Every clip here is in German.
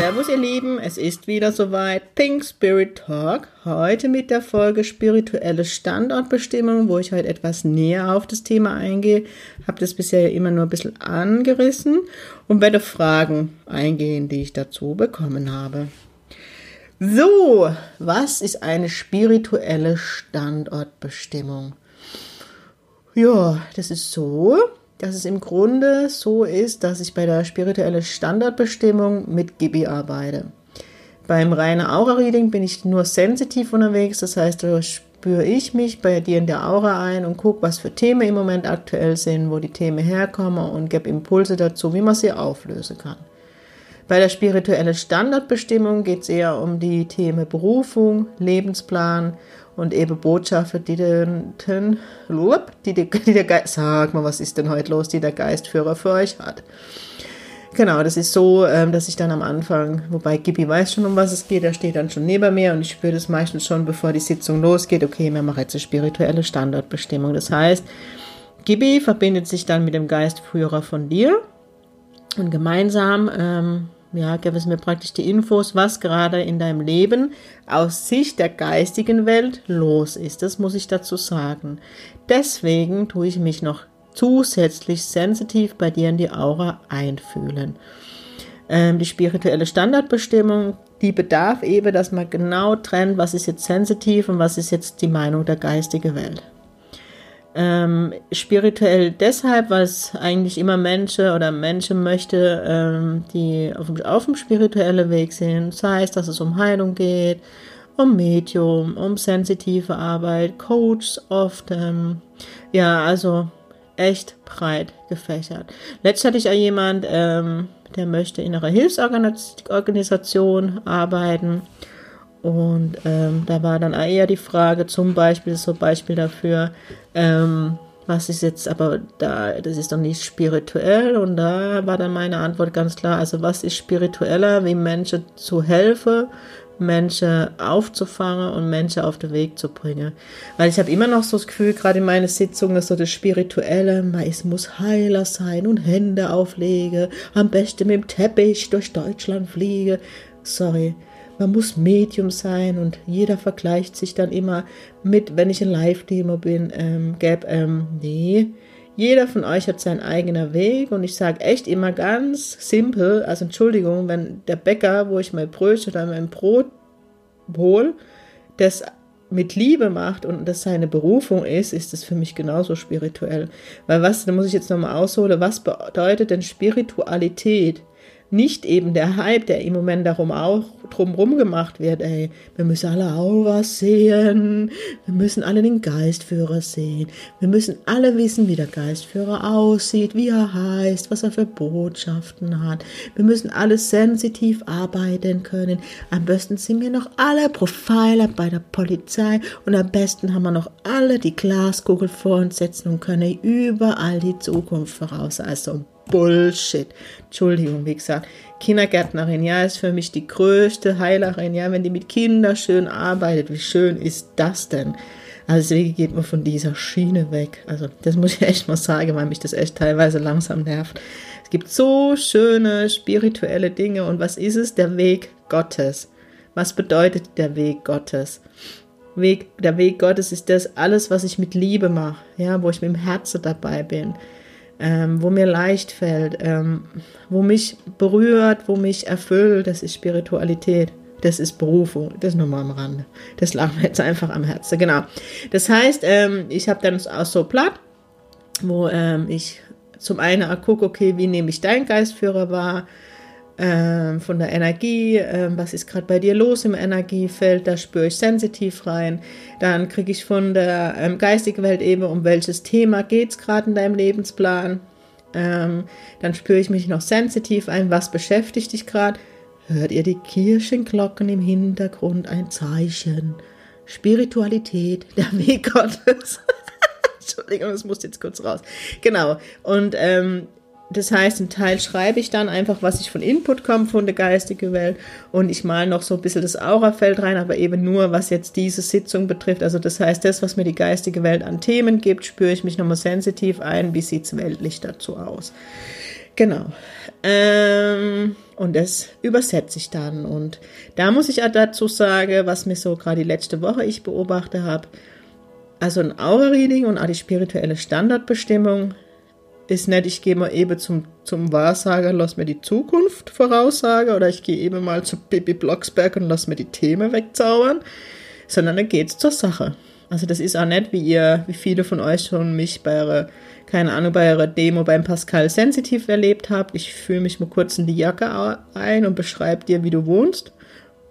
Servus ihr Lieben, es ist wieder soweit. Pink Spirit Talk. Heute mit der Folge spirituelle Standortbestimmung, wo ich heute etwas näher auf das Thema eingehe. Habe das bisher immer nur ein bisschen angerissen und werde Fragen eingehen, die ich dazu bekommen habe. So, was ist eine spirituelle Standortbestimmung? Ja, das ist so, dass es im Grunde so ist, dass ich bei der spirituellen Standardbestimmung mit Gibi arbeite. Beim reinen Aura-Reading bin ich nur sensitiv unterwegs, das heißt, da spüre ich mich bei dir in der Aura ein und gucke, was für Themen im Moment aktuell sind, wo die Themen herkommen und gebe Impulse dazu, wie man sie auflösen kann. Bei der spirituellen Standardbestimmung geht es eher um die Themen Berufung, Lebensplan und eben Botschaften, die den, den die, die, die der Geist, sag mal, was ist denn heute los, die der Geistführer für euch hat. Genau, das ist so, ähm, dass ich dann am Anfang, wobei Gibi weiß schon, um was es geht, er steht dann schon neben mir und ich spüre das meistens schon, bevor die Sitzung losgeht, okay, wir machen jetzt eine spirituelle Standardbestimmung. Das heißt, Gibi verbindet sich dann mit dem Geistführer von dir und gemeinsam ähm, ja, gib es mir praktisch die Infos, was gerade in deinem Leben aus Sicht der geistigen Welt los ist. Das muss ich dazu sagen. Deswegen tue ich mich noch zusätzlich sensitiv bei dir in die Aura einfühlen. Ähm, die spirituelle Standardbestimmung, die bedarf eben, dass man genau trennt, was ist jetzt sensitiv und was ist jetzt die Meinung der geistigen Welt. Ähm, spirituell deshalb, es eigentlich immer Menschen oder Menschen möchte, ähm, die auf dem, auf dem spirituellen Weg sind. Das heißt, dass es um Heilung geht, um Medium, um sensitive Arbeit, Coaches oft. Ähm, ja, also echt breit gefächert. Letztes hatte ich auch jemand, ähm, der möchte in einer Hilfsorganisation arbeiten. Und ähm, da war dann eher die Frage, zum Beispiel, so Beispiel dafür, ähm, was ist jetzt aber da, das ist doch nicht spirituell. Und da war dann meine Antwort ganz klar, also was ist spiritueller, wie Menschen zu helfen, Menschen aufzufangen und Menschen auf den Weg zu bringen. Weil ich habe immer noch so das Gefühl, gerade in meinen Sitzungen, dass so das Spirituelle, es muss Heiler sein und Hände auflegen, am besten mit dem Teppich durch Deutschland fliegen. Sorry, man muss Medium sein und jeder vergleicht sich dann immer mit, wenn ich ein Live-Demo bin, ähm, gäb, ähm, nee, jeder von euch hat seinen eigenen Weg und ich sage echt immer ganz simpel, also Entschuldigung, wenn der Bäcker, wo ich mein Brötchen oder mein Brot hole, das mit Liebe macht und das seine Berufung ist, ist es für mich genauso spirituell. Weil was, da muss ich jetzt nochmal ausholen, was bedeutet denn Spiritualität? Nicht eben der Hype, der im Moment darum auch drumherum gemacht wird, ey, wir müssen alle Auras sehen, wir müssen alle den Geistführer sehen, wir müssen alle wissen, wie der Geistführer aussieht, wie er heißt, was er für Botschaften hat, wir müssen alles sensitiv arbeiten können, am besten sind wir noch alle Profiler bei der Polizei und am besten haben wir noch alle die Glaskugel vor uns setzen und können überall die Zukunft voraus, also Bullshit. Entschuldigung, wie gesagt, Kindergärtnerin, ja, ist für mich die größte Heilerin, ja, wenn die mit Kindern schön arbeitet, wie schön ist das denn? Also deswegen geht man von dieser Schiene weg. Also das muss ich echt mal sagen, weil mich das echt teilweise langsam nervt. Es gibt so schöne spirituelle Dinge und was ist es? Der Weg Gottes. Was bedeutet der Weg Gottes? Weg, der Weg Gottes ist das alles, was ich mit Liebe mache, ja, wo ich mit dem Herzen dabei bin ähm, wo mir leicht fällt, ähm, wo mich berührt, wo mich erfüllt, das ist Spiritualität. Das ist Berufung, das ist nur mal am Rande. Das lag mir jetzt einfach am Herzen, genau. Das heißt, ähm, ich habe dann auch so platt, wo ähm, ich zum einen gucke, okay, wie nehme ich deinen Geistführer wahr, ähm, von der Energie, ähm, was ist gerade bei dir los im Energiefeld, da spüre ich sensitiv rein. Dann kriege ich von der ähm, geistigen Welt eben, um welches Thema geht es gerade in deinem Lebensplan. Ähm, dann spüre ich mich noch sensitiv ein, was beschäftigt dich gerade. Hört ihr die Kirchenglocken im Hintergrund? Ein Zeichen. Spiritualität, der Weg Gottes. Entschuldigung, das muss jetzt kurz raus. Genau. Und ähm, das heißt, ein Teil schreibe ich dann einfach, was ich von Input komme von der geistigen Welt und ich male noch so ein bisschen das Aurafeld rein, aber eben nur, was jetzt diese Sitzung betrifft. Also das heißt, das, was mir die geistige Welt an Themen gibt, spüre ich mich nochmal sensitiv ein, wie sieht es weltlich dazu aus. Genau. Ähm, und das übersetze ich dann. Und da muss ich auch dazu sagen, was mir so gerade die letzte Woche ich beobachte habe. Also ein Aura-Reading und auch die spirituelle Standardbestimmung ist nicht, ich gehe mal eben zum, zum Wahrsager, lass mir die Zukunft voraussagen oder ich gehe eben mal zu Bibi Blocksberg und lass mir die Themen wegzaubern, sondern dann geht's zur Sache. Also das ist auch nicht, wie ihr, wie viele von euch schon mich bei ihrer, keine Ahnung, bei ihrer Demo beim Pascal Sensitiv erlebt habt. Ich fühle mich mal kurz in die Jacke ein und beschreibe dir, wie du wohnst.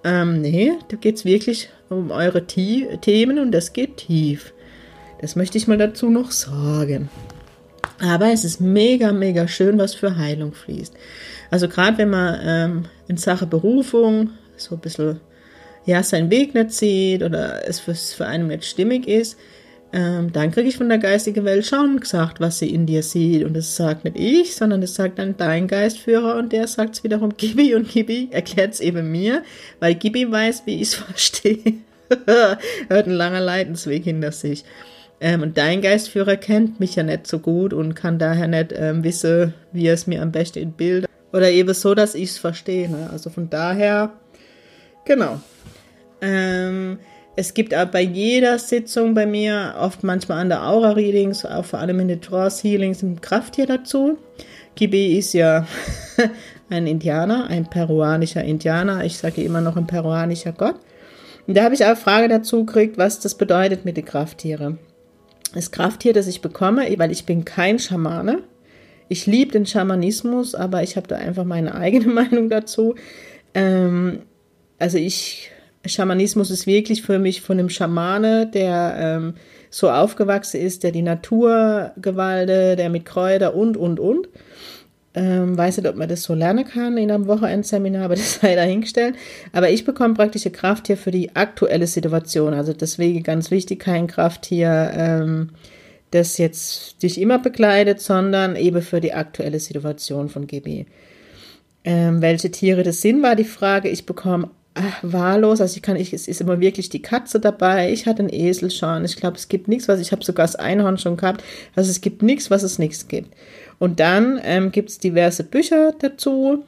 Ähm, nee, da geht's wirklich um eure T Themen und das geht tief. Das möchte ich mal dazu noch sagen. Aber es ist mega, mega schön, was für Heilung fließt. Also gerade wenn man ähm, in Sache Berufung so ein bisschen ja, seinen Weg nicht sieht oder es für, für einen nicht stimmig ist, ähm, dann kriege ich von der geistigen Welt schon gesagt, was sie in dir sieht. Und das sagt nicht ich, sondern das sagt dann dein Geistführer und der sagt es wiederum Gibi und Gibi erklärt es eben mir, weil Gibi weiß, wie ich es verstehe. Hört ein langer Leidensweg hinter sich. Ähm, und dein Geistführer kennt mich ja nicht so gut und kann daher nicht ähm, wissen, wie es mir am besten in Bild oder eben so, dass ich es verstehe. Ne? Also von daher, genau. Ähm, es gibt auch bei jeder Sitzung bei mir, oft manchmal an der Aura-Readings, auch vor allem in den Trance-Healings, ein Krafttier dazu. Kibi ist ja ein Indianer, ein peruanischer Indianer. Ich sage immer noch ein peruanischer Gott. Und da habe ich auch eine Frage dazu gekriegt, was das bedeutet mit den Krafttieren das Krafttier, das ich bekomme, weil ich bin kein Schamane. Ich liebe den Schamanismus, aber ich habe da einfach meine eigene Meinung dazu. Ähm, also ich, Schamanismus ist wirklich für mich von einem Schamane, der ähm, so aufgewachsen ist, der die Natur gewaltet, der mit Kräuter und, und, und. Ähm, weiß nicht, ob man das so lernen kann in einem Wochenendseminar, aber das sei dahingestellt. Aber ich bekomme praktische Kraft hier für die aktuelle Situation. Also deswegen ganz wichtig, kein Krafttier, ähm, das jetzt dich immer begleitet, sondern eben für die aktuelle Situation von GB. Ähm, welche Tiere das sind, war die Frage. Ich bekomme ach, wahllos, also ich kann, ich, es ist immer wirklich die Katze dabei. Ich hatte einen Esel schon. Ich glaube, es gibt nichts, was ich habe sogar das Einhorn schon gehabt. Also es gibt nichts, was es nichts gibt. Und dann ähm, gibt es diverse Bücher dazu.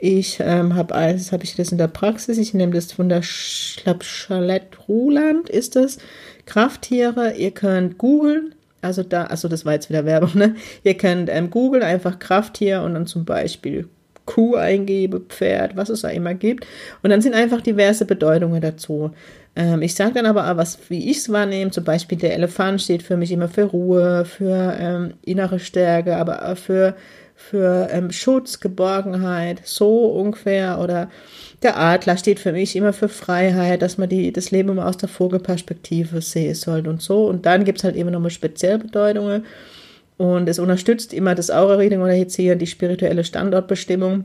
Ich ähm, habe alles, habe ich das in der Praxis. Ich nehme das von der, Charlotte Ruland ist das. Krafttiere. Ihr könnt googeln. Also da, also das war jetzt wieder Werbung, ne? Ihr könnt ähm, googeln, einfach Krafttier und dann zum Beispiel Kuh eingebe, Pferd, was es da immer gibt. Und dann sind einfach diverse Bedeutungen dazu. Ähm, ich sage dann aber auch, was, wie ich es wahrnehme. Zum Beispiel der Elefant steht für mich immer für Ruhe, für ähm, innere Stärke, aber auch für, für ähm, Schutz, Geborgenheit, so ungefähr. Oder der Adler steht für mich immer für Freiheit, dass man die, das Leben immer aus der Vogelperspektive sehen soll und so. Und dann gibt es halt immer nochmal spezielle Bedeutungen. Und es unterstützt immer das Aura-Reading oder jetzt hier die spirituelle Standortbestimmung,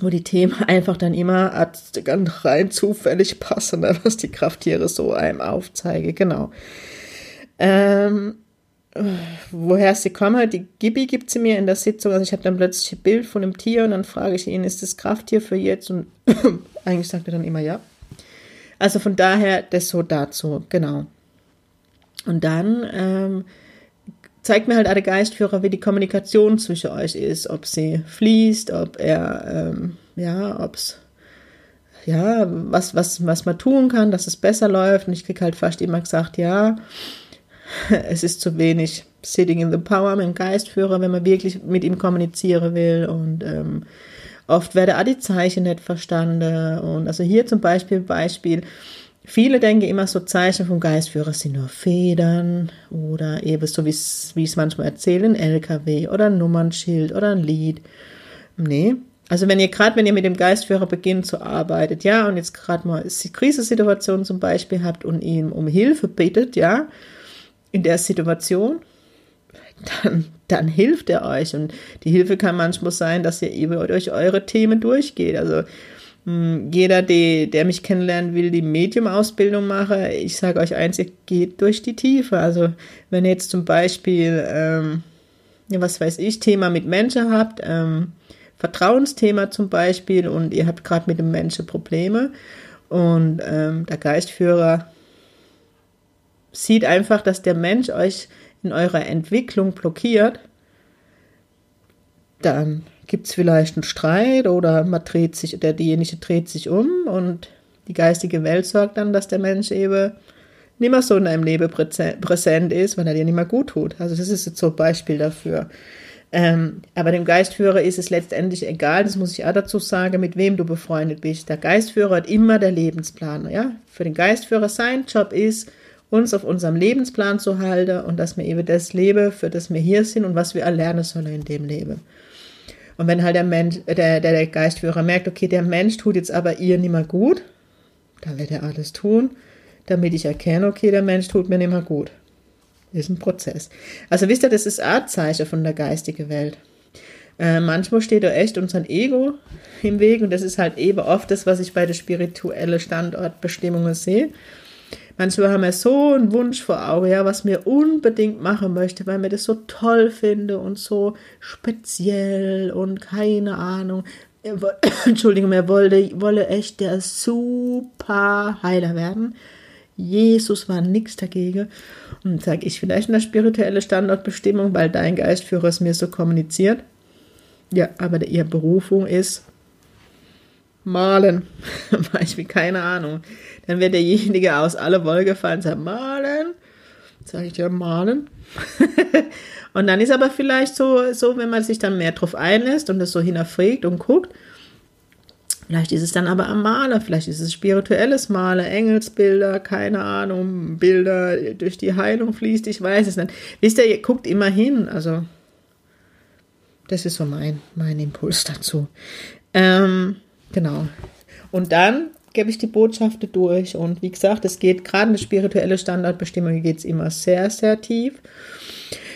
wo die Themen einfach dann immer ganz rein zufällig passen, ne, was die Krafttiere so einem aufzeigen. Genau. Ähm, woher sie kommen, die Gibi gibt sie mir in der Sitzung. Also ich habe dann plötzlich ein Bild von einem Tier und dann frage ich ihn, ist das Krafttier für jetzt? Und eigentlich sagt er dann immer ja. Also von daher das so dazu, genau. Und dann ähm, zeigt mir halt alle Geistführer, wie die Kommunikation zwischen euch ist, ob sie fließt, ob er, ähm, ja, ob's, ja, was, was, was man tun kann, dass es besser läuft. Und ich krieg halt fast immer gesagt, ja, es ist zu wenig Sitting in the Power mit dem Geistführer, wenn man wirklich mit ihm kommunizieren will. Und ähm, oft werden auch die Zeichen nicht verstanden. Und also hier zum Beispiel Beispiel, Viele denken immer so Zeichen vom Geistführer sind nur Federn oder eben so wie es manchmal erzählen, LKW oder ein Nummernschild oder ein Lied. Nee. Also wenn ihr gerade, wenn ihr mit dem Geistführer beginnt zu arbeiten, ja, und jetzt gerade mal die Krisensituation zum Beispiel habt und ihn um Hilfe bittet, ja, in der Situation, dann, dann hilft er euch. Und die Hilfe kann manchmal sein, dass ihr eben durch eure Themen durchgeht. Also jeder, die, der mich kennenlernen will, die Medium-Ausbildung mache, ich sage euch eins, ihr geht durch die Tiefe. Also wenn ihr jetzt zum Beispiel, ähm, was weiß ich, Thema mit Menschen habt, ähm, Vertrauensthema zum Beispiel und ihr habt gerade mit dem Menschen Probleme und ähm, der Geistführer sieht einfach, dass der Mensch euch in eurer Entwicklung blockiert, dann gibt es vielleicht einen Streit oder man dreht sich, oder diejenige dreht sich um und die geistige Welt sorgt dann, dass der Mensch eben nicht mehr so in deinem Leben präsent ist, weil er dir nicht mehr gut tut. Also das ist jetzt so ein Beispiel dafür. Ähm, aber dem Geistführer ist es letztendlich egal, das muss ich auch dazu sagen, mit wem du befreundet bist. Der Geistführer hat immer der Lebensplaner. Ja? Für den Geistführer sein Job ist, uns auf unserem Lebensplan zu halten und dass wir eben das leben, für das wir hier sind und was wir erlernen sollen in dem Leben. Und wenn halt der Mensch, äh, der, der, der Geistführer merkt, okay, der Mensch tut jetzt aber ihr nicht mehr gut, dann wird er alles tun, damit ich erkenne, okay, der Mensch tut mir nicht mehr gut. Ist ein Prozess. Also wisst ihr, das ist Artzeichen von der geistigen Welt. Äh, manchmal steht da echt unser Ego im Weg und das ist halt eben oft das, was ich bei der spirituellen Standortbestimmungen sehe. Manchmal haben wir so einen Wunsch vor Augen, ja, was mir unbedingt machen möchte, weil mir das so toll finde und so speziell und keine Ahnung. Entschuldigung, er wollte, wolle echt der super Heiler werden. Jesus war nichts dagegen. Und sage ich vielleicht eine spirituelle Standortbestimmung, weil dein Geistführer es mir so kommuniziert. Ja, aber ihre Berufung ist malen. Beispiel, keine Ahnung. Dann wird derjenige aus aller Wolke fallen und sagt, malen. Sage ich ja, malen. und dann ist aber vielleicht so, so, wenn man sich dann mehr drauf einlässt und das so hinterfragt und guckt, Vielleicht ist es dann aber am Maler, vielleicht ist es spirituelles Maler, Engelsbilder, keine Ahnung, Bilder durch die Heilung fließt, ich weiß es nicht. Wisst ihr, ihr guckt immer hin, also das ist so mein, mein Impuls dazu. Ähm, genau. Und dann gebe ich die Botschaften durch. Und wie gesagt, es geht gerade eine spirituelle Standardbestimmung, geht es immer sehr, sehr tief.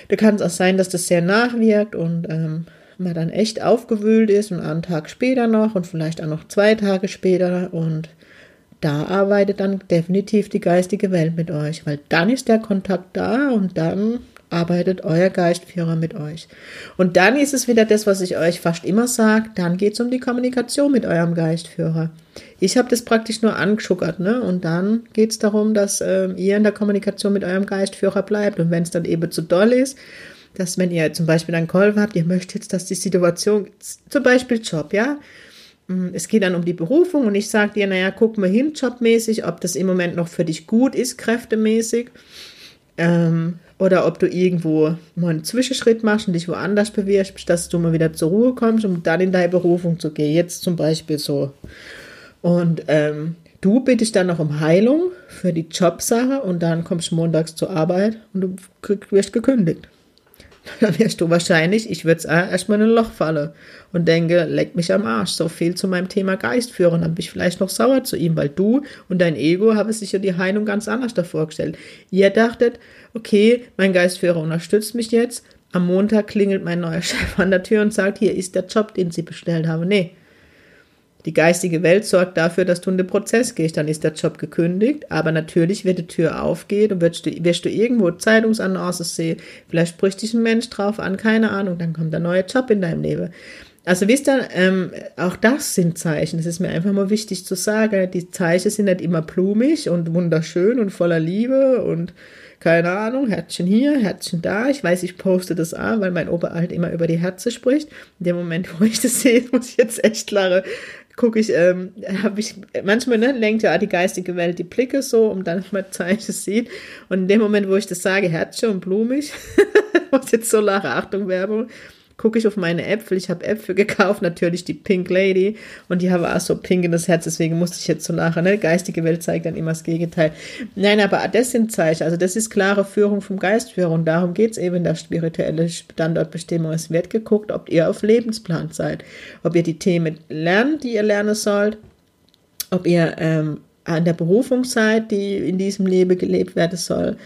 Da kann es auch sein, dass das sehr nachwirkt und ähm, man dann echt aufgewühlt ist und einen Tag später noch und vielleicht auch noch zwei Tage später und da arbeitet dann definitiv die geistige Welt mit euch, weil dann ist der Kontakt da und dann arbeitet euer Geistführer mit euch. Und dann ist es wieder das, was ich euch fast immer sage, dann geht es um die Kommunikation mit eurem Geistführer. Ich habe das praktisch nur angeschuckert, ne? Und dann geht es darum, dass äh, ihr in der Kommunikation mit eurem Geistführer bleibt. Und wenn es dann eben zu doll ist, dass wenn ihr zum Beispiel einen Call habt, ihr möchtet jetzt, dass die Situation, zum Beispiel Job, ja, es geht dann um die Berufung und ich sage dir, naja, guck mal hin, jobmäßig, ob das im Moment noch für dich gut ist, kräftemäßig. Ähm, oder ob du irgendwo mal einen Zwischenschritt machst und dich woanders bewirbst, dass du mal wieder zur Ruhe kommst, um dann in deine Berufung zu gehen. Jetzt zum Beispiel so. Und ähm, du bittest dann noch um Heilung für die Jobsache und dann kommst du montags zur Arbeit und du wirst gekündigt. Dann wirst du wahrscheinlich, ich würde erstmal in ein Loch fallen und denke, leck mich am Arsch, so viel zu meinem Thema Geistführen. Dann bin ich vielleicht noch sauer zu ihm, weil du und dein Ego haben sich ja die Heilung ganz anders davor gestellt. Ihr dachtet, okay, mein Geistführer unterstützt mich jetzt. Am Montag klingelt mein neuer Chef an der Tür und sagt, hier ist der Job, den Sie bestellt haben. Nee. Die geistige Welt sorgt dafür, dass du in den Prozess gehst. Dann ist der Job gekündigt, aber natürlich wird die Tür aufgehen und wirst du, wirst du irgendwo Zeitungsannoncen sehen. Vielleicht spricht dich ein Mensch drauf an, keine Ahnung, dann kommt der neue Job in deinem Leben. Also wisst ihr, ähm, auch das sind Zeichen. Das ist mir einfach mal wichtig zu sagen. Die Zeichen sind nicht immer blumig und wunderschön und voller Liebe und keine Ahnung, Herzchen hier, Herzchen da. Ich weiß, ich poste das an, weil mein Opa halt immer über die Herzen spricht. In dem Moment, wo ich das sehe, muss ich jetzt echt lachen. Gucke ich, ähm, habe ich, manchmal ne, lenkt ja die geistige Welt die Blicke so, um dann mal Zeichen sieht. Und in dem Moment, wo ich das sage, Herzchen und blumig, muss jetzt so lachen, Achtung, Werbung, gucke ich auf meine Äpfel. Ich habe Äpfel gekauft, natürlich die Pink Lady. Und die haben auch so pink in das Herz, deswegen musste ich jetzt so nachher, ne? Geistige Welt zeigt dann immer das Gegenteil. Nein, aber das sind Zeichen. Also das ist klare Führung vom Geistführer. Und darum geht es eben in der spirituellen Standortbestimmung. Es wird geguckt, ob ihr auf Lebensplan seid. Ob ihr die Themen lernt, die ihr lernen sollt. Ob ihr ähm, an der Berufung seid, die in diesem Leben gelebt werden soll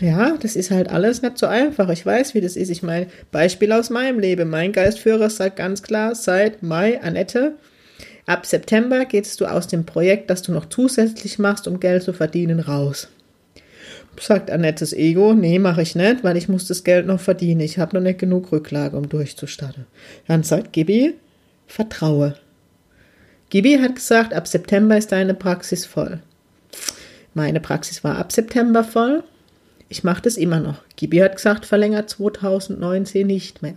ja, das ist halt alles nicht so einfach. Ich weiß, wie das ist. Ich meine, Beispiel aus meinem Leben. Mein Geistführer sagt ganz klar, seit Mai, Annette, Ab September gehst du aus dem Projekt, das du noch zusätzlich machst, um Geld zu verdienen, raus. Sagt Annettes Ego, nee, mache ich nicht, weil ich muss das Geld noch verdienen. Ich habe noch nicht genug Rücklage, um durchzustarten. Dann sagt Gibi, vertraue. Gibi hat gesagt, ab September ist deine Praxis voll. Meine Praxis war ab September voll. Ich mache das immer noch. Gibi hat gesagt, verlängert 2019 nicht mehr.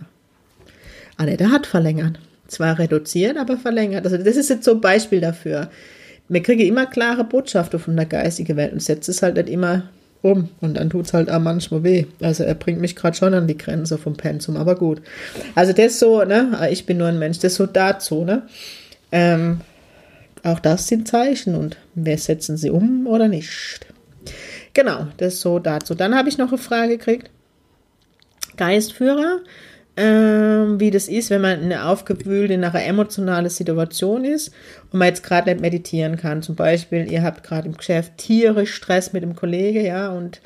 Annette hat verlängert. Zwar reduziert, aber verlängert. Also das ist jetzt so ein Beispiel dafür. Wir kriegen immer klare Botschaften von der geistigen Welt und setzt es halt nicht immer um. Und dann tut es halt auch manchmal weh. Also er bringt mich gerade schon an die Grenze vom Pensum, aber gut. Also das so, ne? Ich bin nur ein Mensch, das so dazu, ne? Ähm, auch das sind Zeichen und wir setzen sie um oder nicht. Genau, das so dazu. Dann habe ich noch eine Frage gekriegt. Geistführer, ähm, wie das ist, wenn man in einer aufgewühlte, einer emotionalen Situation ist und man jetzt gerade nicht meditieren kann. Zum Beispiel, ihr habt gerade im Geschäft tierisch Stress mit dem Kollege, ja, und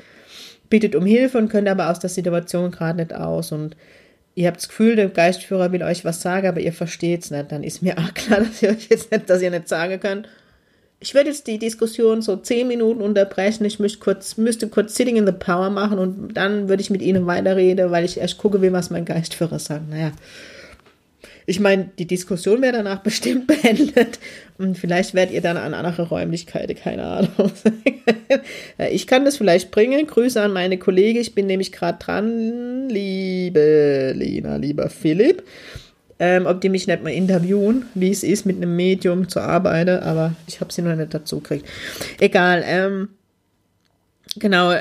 bittet um Hilfe und könnt aber aus der Situation gerade nicht aus und ihr habt das Gefühl, der Geistführer will euch was sagen, aber ihr versteht es nicht, dann ist mir auch klar, dass ihr euch jetzt nicht, dass ihr nicht sagen könnt, ich werde jetzt die Diskussion so zehn Minuten unterbrechen. Ich müsste kurz, müsste kurz Sitting in the Power machen und dann würde ich mit Ihnen weiterreden, weil ich erst gucke, wie was mein Geistführer sagt. Naja. Ich meine, die Diskussion wäre danach bestimmt beendet und vielleicht werdet ihr dann an andere Räumlichkeiten, keine Ahnung. ich kann das vielleicht bringen. Grüße an meine Kollegen. Ich bin nämlich gerade dran, liebe Lena, lieber Philipp ähm, ob die mich nicht mal interviewen, wie es ist, mit einem Medium zu arbeiten, aber ich habe sie noch nicht dazu gekriegt. Egal, ähm, genau,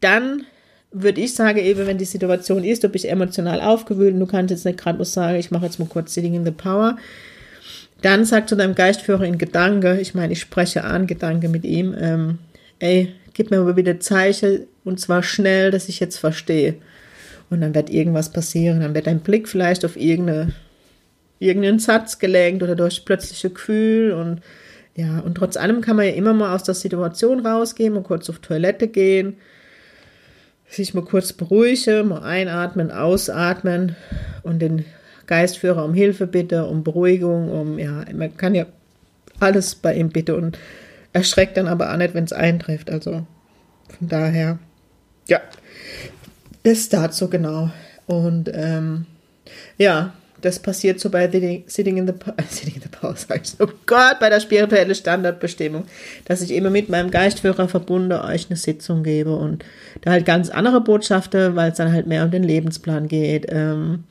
dann würde ich sagen, eben wenn die Situation ist, du bist emotional aufgewühlt und du kannst jetzt nicht gerade was sagen, ich mache jetzt mal kurz Sitting in the Power, dann sag zu deinem Geistführer in Gedanke, ich meine, ich spreche an Gedanke mit ihm, ähm, ey, gib mir mal wieder Zeichen und zwar schnell, dass ich jetzt verstehe. Und dann wird irgendwas passieren, dann wird dein Blick vielleicht auf irgendeine irgendeinen Satz gelenkt oder durch plötzliche Gefühl und ja, und trotz allem kann man ja immer mal aus der Situation rausgehen, mal kurz auf Toilette gehen, sich mal kurz beruhigen, mal einatmen, ausatmen und den Geistführer um Hilfe bitte, um Beruhigung, um, ja, man kann ja alles bei ihm bitte und erschreckt dann aber auch nicht, wenn es eintrifft. Also von daher, ja, das dazu genau. Und ähm, ja, das passiert so bei Sitting in the, Sitting in the Power, sag ich, oh Gott, bei der spirituellen Standardbestimmung, dass ich immer mit meinem Geistführer verbunden euch eine Sitzung gebe und da halt ganz andere Botschaften, weil es dann halt mehr um den Lebensplan geht, ähm,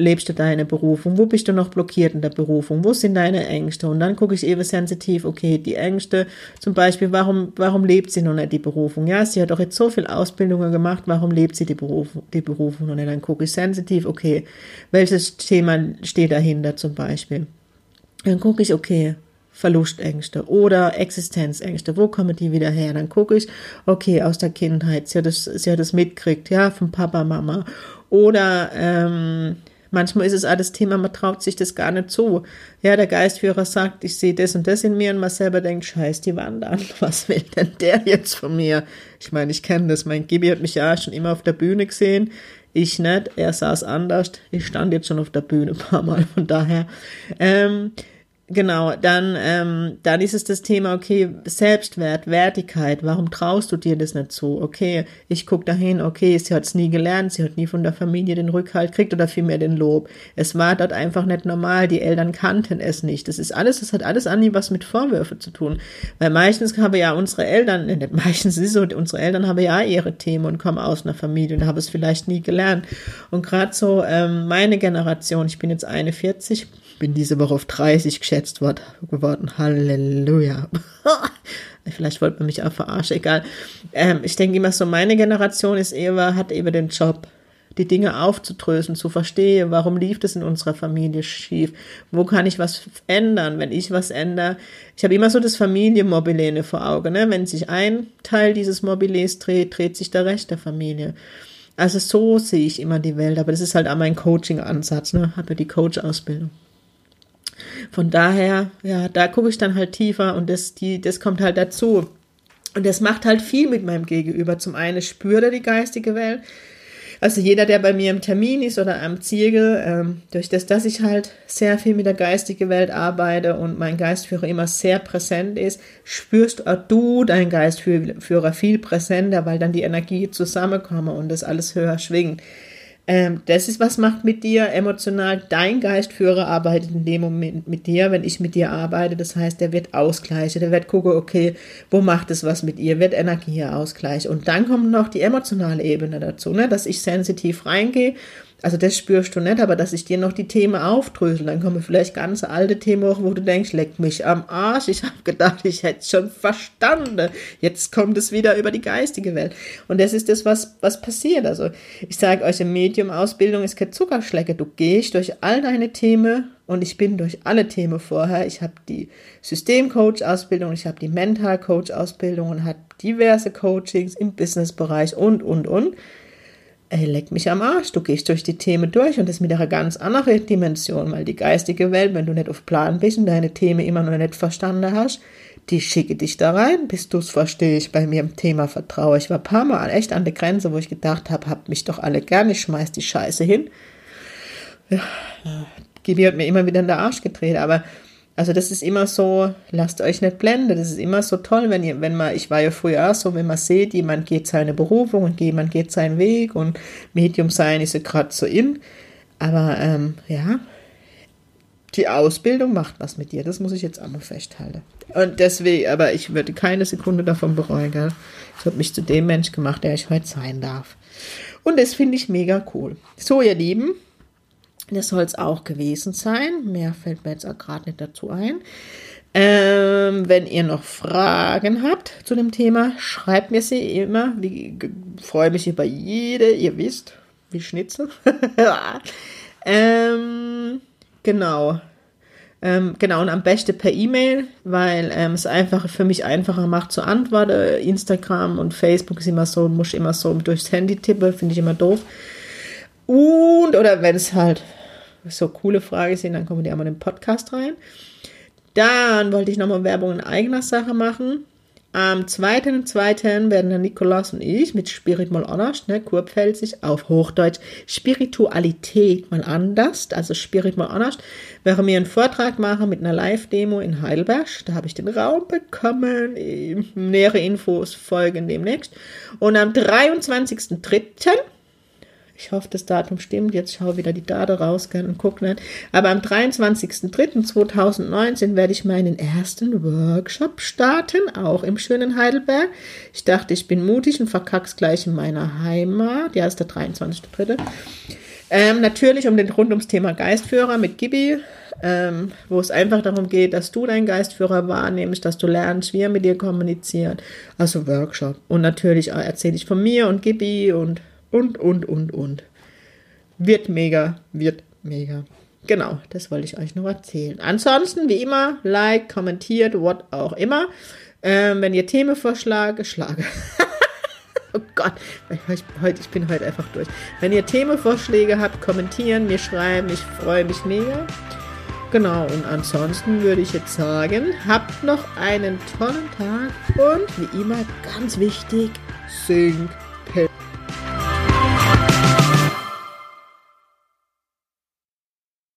lebst du deine Berufung? Wo bist du noch blockiert in der Berufung? Wo sind deine Ängste? Und dann gucke ich eben sensitiv, okay, die Ängste, zum Beispiel, warum, warum lebt sie noch nicht die Berufung? Ja, sie hat doch jetzt so viel Ausbildungen gemacht, warum lebt sie die Berufung, die Berufung noch nicht? Dann gucke ich sensitiv, okay, welches Thema steht dahinter zum Beispiel? Dann gucke ich, okay, Verlustängste oder Existenzängste. Wo kommen die wieder her? Dann gucke ich, okay, aus der Kindheit, sie hat das, sie hat das mitkriegt, ja, von Papa, Mama. Oder ähm, Manchmal ist es auch das Thema, man traut sich das gar nicht zu. Ja, der Geistführer sagt, ich sehe das und das in mir und man selber denkt, scheiß die Wand an, was will denn der jetzt von mir? Ich meine, ich kenne das. Mein Gibi hat mich ja schon immer auf der Bühne gesehen. Ich nicht, er saß anders. Ich stand jetzt schon auf der Bühne ein paar Mal, von daher. Ähm, Genau, dann, ähm, dann ist es das Thema, okay, Selbstwert, Wertigkeit, warum traust du dir das nicht zu? Okay, ich guck dahin, okay, sie hat es nie gelernt, sie hat nie von der Familie den Rückhalt kriegt oder vielmehr den Lob. Es war dort einfach nicht normal, die Eltern kannten es nicht. Das ist alles, das hat alles an was mit Vorwürfen zu tun. Weil meistens haben ja unsere Eltern, nicht meistens ist es so, unsere Eltern haben ja ihre Themen und kommen aus einer Familie und haben es vielleicht nie gelernt. Und gerade so ähm, meine Generation, ich bin jetzt 41, bin diese Woche auf 30 geschätzt geworden. Halleluja. Vielleicht wollte man mich auch verarschen, egal. Ähm, ich denke immer so, meine Generation ist eher, hat eben den Job, die Dinge aufzudrösen, zu verstehen, warum lief das in unserer Familie schief, wo kann ich was ändern, wenn ich was ändere. Ich habe immer so das Familienmobilene vor Augen, ne? wenn sich ein Teil dieses Mobiles dreht, dreht sich der Rest der Familie. Also so sehe ich immer die Welt, aber das ist halt auch mein Coaching-Ansatz, ne? habe die Coach-Ausbildung. Von daher, ja, da gucke ich dann halt tiefer und das, die, das kommt halt dazu. Und das macht halt viel mit meinem Gegenüber. Zum einen spürt er die geistige Welt. Also jeder, der bei mir im Termin ist oder am Ziegel, ähm, durch das, dass ich halt sehr viel mit der geistigen Welt arbeite und mein Geistführer immer sehr präsent ist, spürst auch du deinen Geistführer viel präsenter, weil dann die Energie zusammenkommt und das alles höher schwingt. Ähm, das ist, was macht mit dir emotional. Dein Geistführer arbeitet in dem Moment mit dir, wenn ich mit dir arbeite. Das heißt, der wird ausgleichen, der wird gucken, okay, wo macht es was mit ihr, wird Energie ausgleichen. Und dann kommt noch die emotionale Ebene dazu, ne? dass ich sensitiv reingehe also das spürst du nicht, aber dass ich dir noch die Themen aufdrösel, dann kommen vielleicht ganz alte Themen hoch, wo du denkst, leck mich am Arsch, ich habe gedacht, ich hätte es schon verstanden. Jetzt kommt es wieder über die geistige Welt. Und das ist das, was, was passiert. Also ich sage euch, im Medium-Ausbildung ist kein Zuckerschlecke. Du gehst durch all deine Themen und ich bin durch alle Themen vorher. Ich habe die Systemcoach-Ausbildung, ich habe die Mental-Coach-Ausbildung und habe diverse Coachings im Business-Bereich und, und, und ey, leck mich am Arsch, du gehst durch die Themen durch und das ist mit einer ganz anderen Dimension, weil die geistige Welt, wenn du nicht auf Plan bist und deine Themen immer noch nicht verstanden hast, die schicke dich da rein, bis du es verstehst. Bei mir im Thema Vertrauen. Ich war ein paar Mal echt an der Grenze, wo ich gedacht habe, habt mich doch alle gern, ich schmeiß die Scheiße hin. Ja, Gibi hat mir immer wieder in den Arsch gedreht, aber also das ist immer so, lasst euch nicht blenden. Das ist immer so toll, wenn ihr, wenn man, ich war ja früher auch so, wenn man sieht, jemand geht seine Berufung und jemand geht seinen Weg und Medium sein ist ja gerade so in. Aber ähm, ja, die Ausbildung macht was mit dir. Das muss ich jetzt auch mal festhalten. Und deswegen, aber ich würde keine Sekunde davon bereuen. Gell? Ich habe mich zu dem Mensch gemacht, der ich heute sein darf. Und das finde ich mega cool. So, ihr Lieben, das soll es auch gewesen sein. Mehr fällt mir jetzt auch gerade nicht dazu ein. Ähm, wenn ihr noch Fragen habt zu dem Thema, schreibt mir sie immer. Ich freue mich über jede, ihr wisst, wie Schnitzel. ähm, genau. Ähm, genau, und am besten per E-Mail, weil ähm, es einfach für mich einfacher macht zu antworten. Instagram und Facebook ist immer so, muss immer so durchs Handy tippen, finde ich immer doof. Und, oder wenn es halt so coole Fragen sind, dann kommen die einmal in den Podcast rein. Dann wollte ich nochmal Werbung in eigener Sache machen. Am 2.2. werden der Nikolaus und ich mit Spirit mal anders, ne, kurpfälzig, auf Hochdeutsch, Spiritualität mal anders, also Spirit mal anders, werden wir einen Vortrag machen mit einer Live-Demo in Heidelberg. Da habe ich den Raum bekommen. Nähere Infos folgen demnächst. Und am 23.3 ich hoffe, das Datum stimmt. Jetzt schaue wieder die Daten raus und gucke nicht. Aber am 23.03.2019 werde ich meinen ersten Workshop starten, auch im schönen Heidelberg. Ich dachte, ich bin mutig und verkack's gleich in meiner Heimat. Ja, ist der 23.03. Ähm, natürlich um den rund ums Thema Geistführer mit Gibi, ähm, wo es einfach darum geht, dass du deinen Geistführer wahrnimmst, dass du lernst, wie er mit dir kommuniziert. Also Workshop. Und natürlich erzähle ich von mir und Gibi und und, und, und, und. Wird mega, wird mega. Genau, das wollte ich euch noch erzählen. Ansonsten, wie immer, like, kommentiert, what auch immer. Ähm, wenn ihr Themenvorschläge, schlage. oh Gott, ich, heute, ich bin heute einfach durch. Wenn ihr Themenvorschläge habt, kommentieren, mir schreiben, ich freue mich mega. Genau, und ansonsten würde ich jetzt sagen, habt noch einen tollen Tag und wie immer ganz wichtig, singt